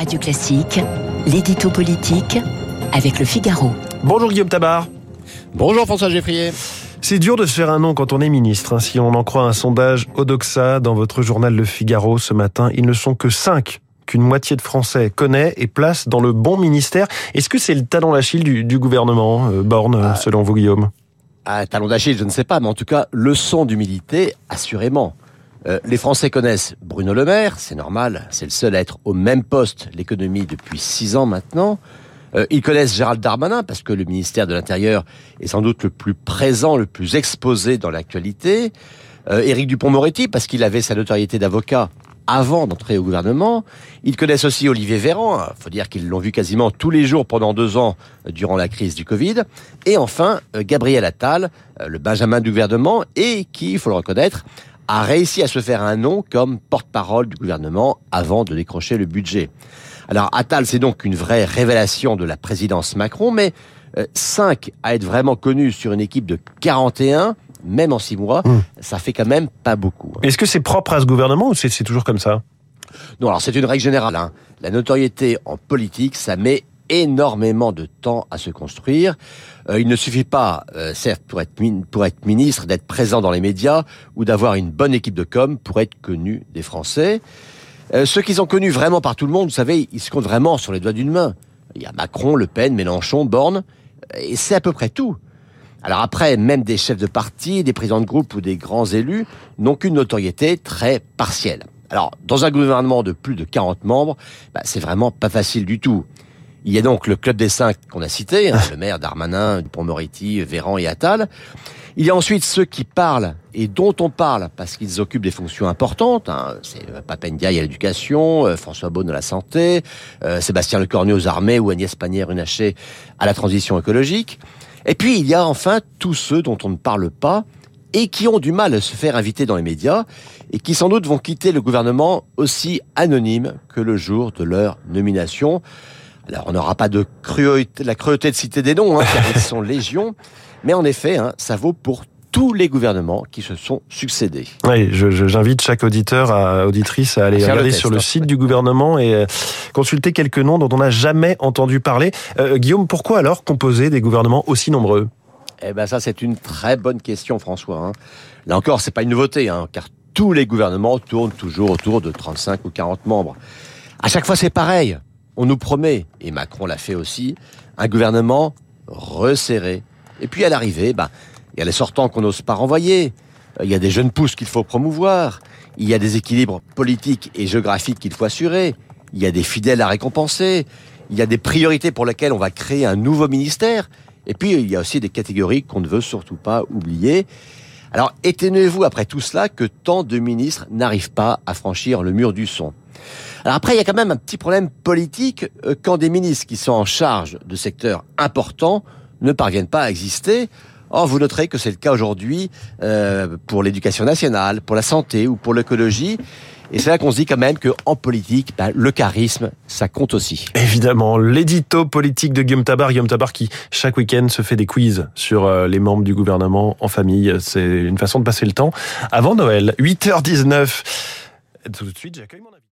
Radio Classique, l'édito politique avec le Figaro. Bonjour Guillaume Tabar. Bonjour François Geffrier. C'est dur de se faire un nom quand on est ministre. hein. Si on en croit un sondage Odoxa dans votre journal Le Figaro ce matin, ils ne sont que 5 qu'une moitié de Français connaît et place dans le bon ministère. Est-ce que c'est le talon d'Achille du, du gouvernement, euh, Borne, euh, selon vous Guillaume? Ah, talon d'Achille, je ne sais pas, mais en tout cas, leçon d'humilité, assurément. Euh, les Français connaissent Bruno Le Maire, c'est normal, c'est le seul à être au même poste, l'économie depuis six ans maintenant. Euh, ils connaissent Gérald Darmanin parce que le ministère de l'Intérieur est sans doute le plus présent, le plus exposé dans l'actualité. Euh, Éric Dupont-Moretti parce qu'il avait sa notoriété d'avocat avant d'entrer au gouvernement. Ils connaissent aussi Olivier Véran. Il faut dire qu'ils l'ont vu quasiment tous les jours pendant deux ans durant la crise du Covid. Et enfin, Gabriel Attal, le Benjamin du gouvernement, et qui, il faut le reconnaître, a réussi à se faire un nom comme porte-parole du gouvernement avant de décrocher le budget. Alors Attal, c'est donc une vraie révélation de la présidence Macron, mais euh, 5 à être vraiment connu sur une équipe de 41, même en 6 mois, Mmh. ça fait quand même pas beaucoup. hein. Est-ce que c'est propre à ce gouvernement ou c'est c'est toujours comme ça? Non, alors c'est une règle générale. hein. La notoriété en politique, ça met énormément de temps à se construire. Euh, il ne suffit pas, euh, certes, pour être, ministre, d'être présent dans les médias ou d'avoir une bonne équipe de com pour être connu des Français. Euh, ceux qui sont connus vraiment par tout le monde, vous savez, ils se comptent vraiment sur les doigts d'une main. Il y a Macron, Le Pen, Mélenchon, Borne, et c'est à peu près tout. Alors après, même des chefs de parti, des présidents de groupe ou des grands élus n'ont qu'une notoriété très partielle. Alors, dans un gouvernement de plus de 40 membres, bah, c'est vraiment pas facile du tout. Il y a donc le club des cinq qu'on a cité, hein, le maire Darmanin, Dupont-Moretti, Véran et Attal. Il y a ensuite ceux qui parlent et dont on parle parce qu'ils occupent des fonctions importantes. Hein. C'est euh, Papendiaï à l'éducation, euh, François Beaune à la santé, euh, Sébastien Lecornu aux armées ou Agnès Pannier-Runacher à la transition écologique. Et puis il y a enfin tous ceux dont on ne parle pas et qui ont du mal à se faire inviter dans les médias et qui sans doute vont quitter le gouvernement aussi anonyme que le jour de leur nomination. Alors on n'aura pas de cruauté, la cruauté de citer des noms, hein, car ils sont légion, mais en effet, hein, ça vaut pour tous les gouvernements qui se sont succédés. Oui, j'invite chaque auditeur, à, auditrice à aller À faire le regarder test, sur le hein. site du gouvernement et euh, consulter quelques noms dont on n'a jamais entendu parler. Euh, Guillaume, pourquoi alors composer des gouvernements aussi nombreux? Eh ben ça, c'est une très bonne question, François. hein. Là encore, c'est pas une nouveauté, hein, car tous les gouvernements tournent toujours autour de 35 ou 40 membres. À chaque fois, c'est pareil. On nous promet, et Macron l'a fait aussi, un gouvernement resserré. Et puis à l'arrivée, ben, il y a les sortants qu'on n'ose pas renvoyer. Euh, Il y a des jeunes pousses qu'il faut promouvoir. Il y a des équilibres politiques et géographiques qu'il faut assurer. Il y a des fidèles à récompenser. Il y a des priorités pour lesquelles on va créer un nouveau ministère. Et puis, il y a aussi des catégories qu'on ne veut surtout pas oublier. Alors, étonnez-vous après tout cela que tant de ministres n'arrivent pas à franchir le mur du son. Alors après, il y a quand même un petit problème politique euh, quand des ministres qui sont en charge de secteurs importants ne parviennent pas à exister. Or, vous noterez que c'est le cas aujourd'hui euh, pour l'éducation nationale, pour la santé ou pour l'écologie. Et c'est là qu'on se dit quand même que en politique, ben, le charisme, ça compte aussi. Évidemment, l'édito politique de Guillaume Tabar. Guillaume Tabar qui, chaque week-end, se fait des quiz sur euh, les membres du gouvernement en famille. C'est une façon de passer le temps avant Noël. 8h19. Tout de suite, j'accueille mon invité.